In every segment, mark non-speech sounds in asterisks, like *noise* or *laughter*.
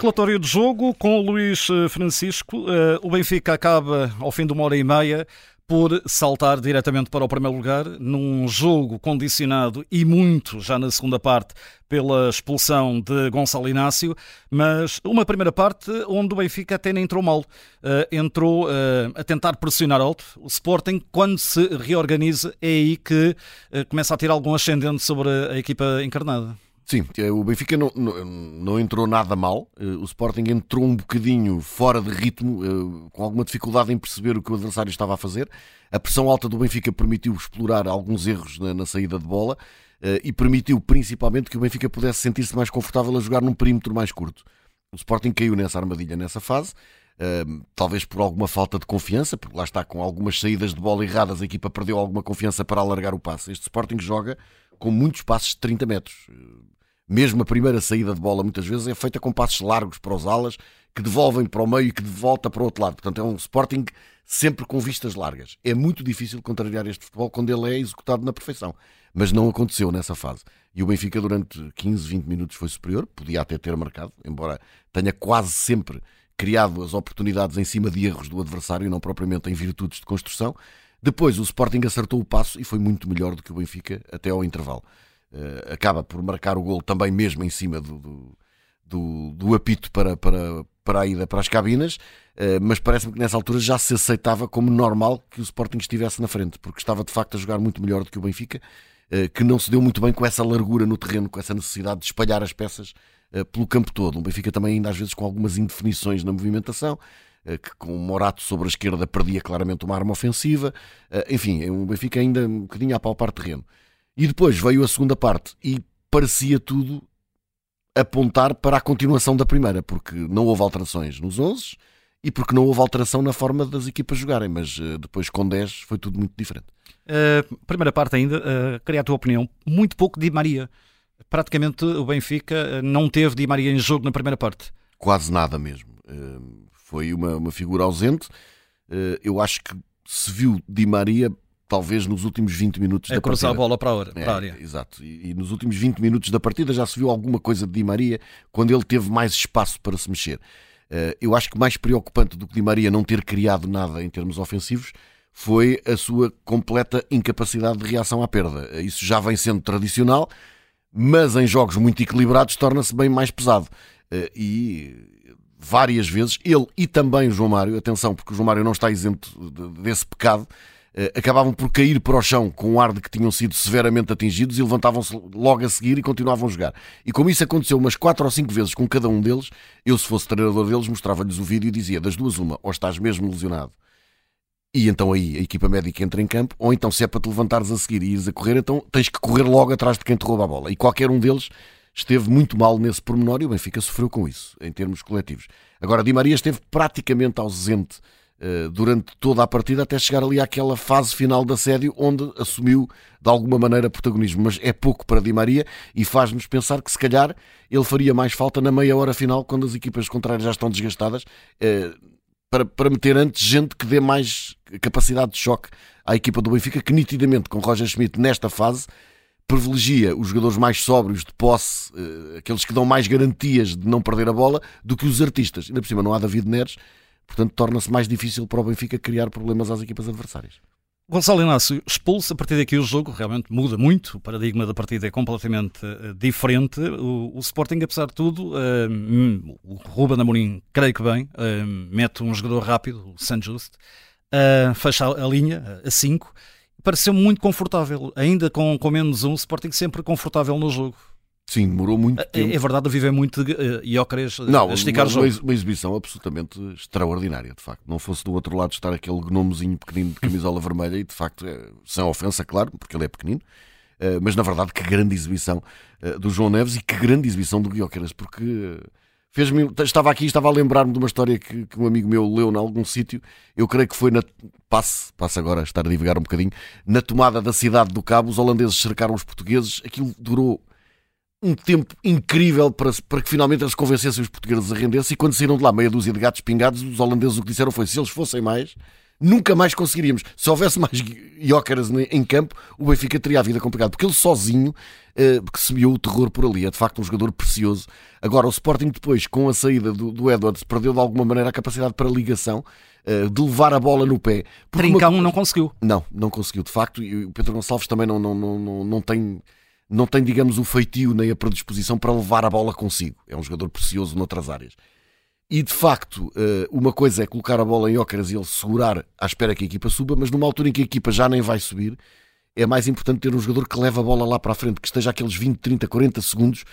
Relatório de jogo com o Luís eh, Francisco. Uh, o Benfica acaba ao fim de uma hora e meia por saltar diretamente para o primeiro lugar num jogo condicionado e muito já na segunda parte pela expulsão de Gonçalo Inácio, mas uma primeira parte onde o Benfica até nem entrou mal. Uh, entrou uh, a tentar pressionar alto. O Sporting, quando se reorganiza, é aí que uh, começa a ter algum ascendente sobre a equipa encarnada. Sim, é, o Benfica não, não, não, entrou nada mal. Eh, o Sporting entrou um bocadinho fora de ritmo, eh, com alguma dificuldade em perceber o que o adversário estava a fazer. A pressão alta do Benfica permitiu explorar alguns erros na, na saída de bola eh, e permitiu principalmente que o Benfica pudesse sentir-se mais confortável a jogar num perímetro mais curto. O Sporting caiu nessa armadilha nessa fase. talvez por alguma falta de confiança, porque lá está, com algumas saídas de bola erradas, a equipa perdeu alguma confiança para alargar o passe. Este Sporting joga com muitos passos de 30 metros mesmo a primeira saída de bola muitas vezes é feita com passos largos para os alas, que devolvem para o meio e que volta para o outro lado. Portanto, é um Sporting sempre com vistas largas. É muito difícil contrariar este futebol quando ele é executado na perfeição. Mas não aconteceu nessa fase. E o Benfica, durante 15, 20 minutos, foi superior. Podia até ter marcado, embora tenha quase sempre criado as oportunidades em cima de erros do adversário, não propriamente em virtudes de construção. Depois, o Sporting acertou o passo e foi muito melhor do que o Benfica até ao intervalo uh, acaba por marcar o gol também mesmo em cima do, do, do, apito para, para, para a ida para as cabinas, uh, mas parece-me que nessa altura já se aceitava como normal que o Sporting estivesse na frente, porque estava de facto a jogar muito melhor do que o Benfica, uh, que não se deu muito bem com essa largura no terreno, com essa necessidade de espalhar as peças pelo campo todo. O Benfica também ainda às vezes com algumas indefinições na movimentação, que com o Morato sobre a esquerda perdia claramente uma arma ofensiva. Enfim, o Benfica ainda um bocadinho a palpar terreno. E depois veio a segunda parte e parecia tudo apontar para a continuação da primeira, porque não houve alterações nos 11 e porque não houve alteração na forma das equipas jogarem, mas uh, depois com 10 foi tudo muito diferente. Uh, primeira parte ainda, uh, queria a tua opinião, muito pouco de Maria. Praticamente o Benfica não teve Di Maria em jogo na primeira parte. Quase nada mesmo. Uh, foi uma, uma figura ausente. eu acho que se viu Di Maria talvez nos últimos 20 minutos é da partida. É a bola para a, hora, para a área. Exato. E, e, nos últimos 20 minutos da partida já se viu alguma coisa de Di Maria quando ele teve mais espaço para se mexer. Uh, eu acho que mais preocupante do que Di Maria não ter criado nada em termos ofensivos foi a sua completa incapacidade de reação à perda. Uh, isso já vem sendo tradicional, mas em jogos muito equilibrados torna-se bem mais pesado. Uh, e várias vezes, ele e também o João Mário, atenção, porque o João Mário não está isento desse pecado, eh, acabavam por cair para o chão com o ar de que tinham sido severamente atingidos e levantavam-se logo a seguir e continuavam a jogar. E como isso aconteceu umas quatro ou cinco vezes com cada um deles, eu, se fosse treinador deles, mostrava-lhes o vídeo e dizia: das duas, uma, ou estás mesmo lesionado. E então aí a equipa médica entra em campo, ou então se é para te levantares a seguir e ires a correr, então tens que correr logo atrás de quem te rouba a bola. E qualquer um deles esteve muito mal nesse pormenor e o Benfica sofreu com isso, em termos coletivos. Agora, Di Maria esteve praticamente ausente eh, durante toda a partida até chegar ali àquela fase final de assédio onde assumiu de alguma maneira protagonismo, mas é pouco para Di Maria e faz-nos pensar que se calhar ele faria mais falta na meia hora final quando as equipas contrárias já estão desgastadas eh, para, para meter antes gente que dê mais capacidade de choque à equipa do Benfica que nitidamente com Roger Schmidt nesta fase privilegia os jogadores mais sóbrios de posse, eh, aqueles que dão mais garantias de não perder a bola, do que os artistas. Ainda por cima não há David Neres, Portanto, torna-se mais difícil para o Benfica criar problemas às equipas adversárias. Gonçalo Inácio expulso, a partir daqui o jogo realmente muda muito, o paradigma da partida é completamente uh, diferente. O, o, Sporting, apesar de tudo, uh, o Ruben Amorim, creio que bem, uh, mete um jogador rápido, o San Just, fecha a linha a 5, pareceu muito confortável, ainda com, com menos um, o Sporting sempre confortável no jogo. Sim, demorou muito tempo. É, é verdade, a viver muito de uh, Iócares não, a esticar uma, jogo. Uma exibição absolutamente extraordinária, de facto. Não fosse do outro lado estar aquele gnomozinho pequenino de camisola *laughs* vermelha e, de facto, é, sem ofensa, claro, porque ele é pequenino, uh, mas na verdade, que grande exibição uh, do João Neves e que grande exibição do Guiócaras, porque fez-me. Estava aqui, estava a lembrar-me de uma história que, que, um amigo meu leu em algum sítio. Eu creio que foi na. Passe, passe agora a estar a divagar um bocadinho. Na tomada da cidade do Cabo, os holandeses cercaram os portugueses. Aquilo durou um tempo incrível para, para que finalmente eles convencessem os portugueses a render-se. E quando saíram de lá meia dúzia de gatos pingados, os holandeses o que disseram foi: se eles fossem mais, nunca mais conseguiríamos. Se houvesse mais Jóqueras em campo, o Benfica teria a vida complicada, porque ele sozinho uh, que semeou o terror por ali. É de facto um jogador precioso. Agora, o Sporting depois, com a saída do, do Edwards, perdeu de alguma maneira a capacidade para ligação, uh, de levar a bola no pé. Trincão uma... não conseguiu. Não, não conseguiu, de facto, e o Pedro Gonçalves também não, não, não, não, não tem não tem, digamos, o feitio nem a predisposição para levar a bola consigo. É um jogador precioso noutras áreas. E de facto, eh, uma coisa é colocar a bola em ócaras e ele segurar à espera que a equipa suba, mas numa altura em que a equipa já nem vai subir, é mais importante ter um jogador que leva a bola lá para a frente, que esteja aqueles 20, 30, 40 segundos,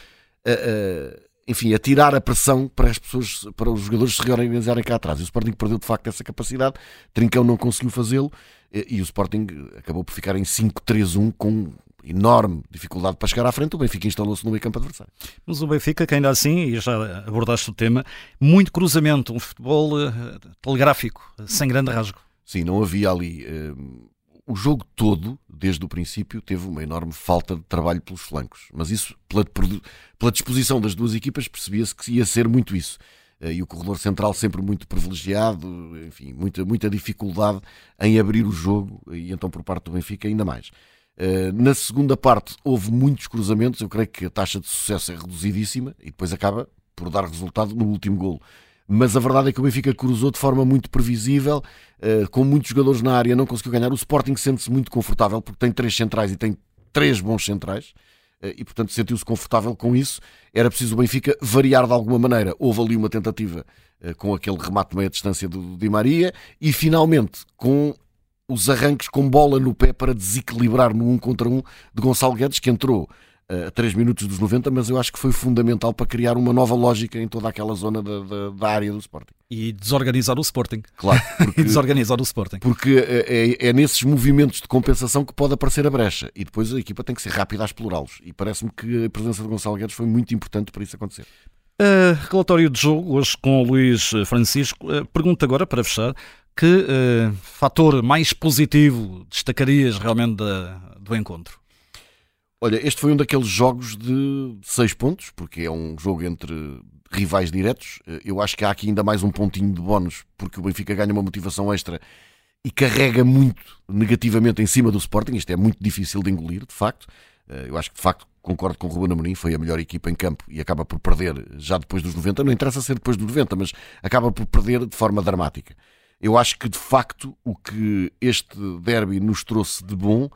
a, a, enfim, a tirar a pressão para as pessoas, para os jogadores se reorganizarem cá atrás. E o Sporting perdeu de facto essa capacidade, Trincão não conseguiu fazê-lo e o Sporting acabou por ficar em 5-3-1 com enorme dificuldade para chegar à frente, o Benfica instalou-se no meio campo adversário. Mas o Benfica, que ainda assim, e já abordaste o tema, muito cruzamento, um futebol uh, telegráfico, sem grande rasgo. Sim, não havia ali. Uh, o jogo todo, desde o princípio, teve uma enorme falta de trabalho pelos flancos. Mas isso, pela, pela disposição das duas equipas, percebia-se que ia ser muito isso. Uh, e o corredor central sempre muito privilegiado, enfim, muita, muita dificuldade em abrir o jogo, e então por parte do Benfica ainda mais. Eh, na segunda parte houve muitos cruzamentos, eu creio que a taxa de sucesso é reduzidíssima e depois acaba por dar resultado no último golo. Mas a verdade é que o Benfica cruzou de forma muito previsível, eh, com muitos jogadores na área, não conseguiu ganhar. O Sporting sente-se muito confortável porque tem três centrais e tem três bons centrais eh, e portanto sentiu-se confortável com isso. Era preciso o Benfica variar de alguma maneira. Houve ali uma tentativa com aquele remate meia distância do Di Maria e finalmente com os arranques com bola no pé para desequilibrar no 1 um contra 1 um de Gonçalo Guedes, que entrou eh, a 3 minutos dos 90, mas eu acho que foi fundamental para criar uma nova lógica em toda aquela zona da, da, da área do Sporting. E desorganizar o Sporting. Claro. *laughs* Porque, e desorganizar o Sporting. Porque é, é, é, nesses movimentos de compensação que pode aparecer a brecha e depois a equipa tem que ser rápida a explorá-los. E parece-me que a presença de Gonçalo Guedes foi muito importante para isso acontecer. Uh, relatório de jogo, hoje com o Luís Francisco. Uh, pergunta agora, para fechar, que uh, fator mais positivo destacarias realmente da, do encontro? Olha, este foi um daqueles jogos de seis pontos, porque é um jogo entre rivais diretos. Eh, eu acho que há aqui ainda mais um pontinho de bónus, porque o Benfica ganha uma motivação extra e carrega muito negativamente em cima do Sporting. Isto é muito difícil de engolir, de facto. Eh, eu acho que, de facto, concordo com o Ruben Amorim, foi a melhor equipa em campo e acaba por perder já depois dos 90. Não interessa ser depois dos 90, mas acaba por perder de forma dramática. Eu acho que de facto o que este derby nos trouxe de bom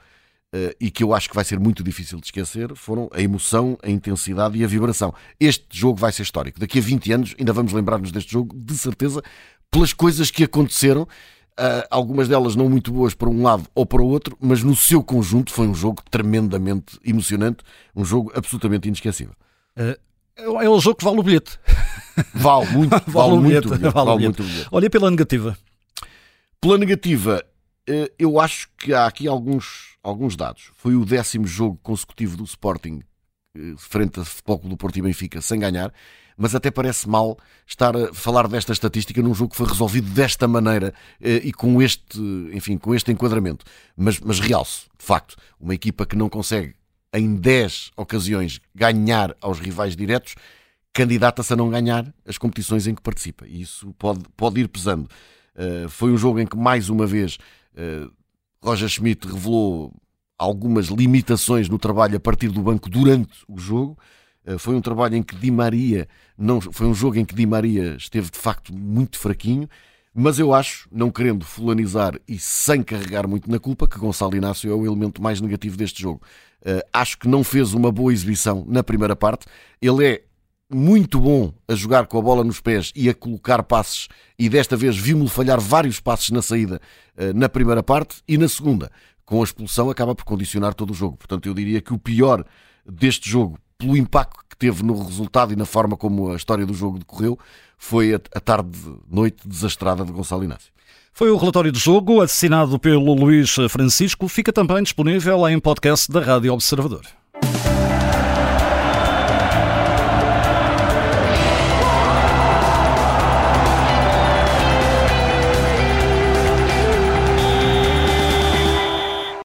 Uh, e que eu acho que vai ser muito difícil de esquecer, foram a emoção, a intensidade e a vibração. Este jogo vai ser histórico. Daqui a 20 anos ainda vamos lembrar-nos deste jogo, de certeza, pelas coisas que aconteceram, uh, algumas delas não muito boas para um lado ou para o outro, mas no seu conjunto foi um jogo tremendamente emocionante, um jogo absolutamente inesquecível. Uh, é o jogo que vale o bilhete. Vale muito, *laughs* vale, vale muito, bilhete, bilhete, vale, vale muito bilhete. Olha pela negativa. Pela negativa, eh, eu acho que há aqui alguns, alguns dados. Foi o décimo jogo consecutivo do Sporting eh, frente a Futebol Clube do Porto e Benfica sem ganhar, mas até parece mal estar a falar desta estatística num jogo que foi resolvido desta maneira eh, e com este, enfim, com este enquadramento. Mas, mas realço, de facto, uma equipa que não consegue em 10 ocasiões ganhar aos rivais diretos, candidata-se a não ganhar as competições em que participa. E isso pode, pode ir pesando. Eh, foi um jogo em que, mais uma vez, uh, Roger Schmidt revelou algumas limitações no trabalho a partir do banco durante o jogo. Uh, foi um trabalho em que Di Maria não foi um jogo em que Di Maria esteve de facto muito fraquinho, mas eu acho, não querendo fulanizar e sem carregar muito na culpa, que Gonçalo Inácio é o elemento mais negativo deste jogo. Uh, acho que não fez uma boa exibição na primeira parte. Ele é muito bom a jogar com a bola nos pés e a colocar passes, e desta vez vimos-lo falhar vários passes na saída uh, na primeira parte, e na segunda, com a expulsão, acaba por condicionar todo o jogo. Portanto, eu diria que o pior deste jogo, pelo impacto que teve no resultado e na forma como a história do jogo decorreu, foi a, tarde-noite desastrada de Gonçalo Inácio. Foi o relatório de jogo, assinado pelo Luís Francisco, fica também disponível em podcast da Rádio Observador.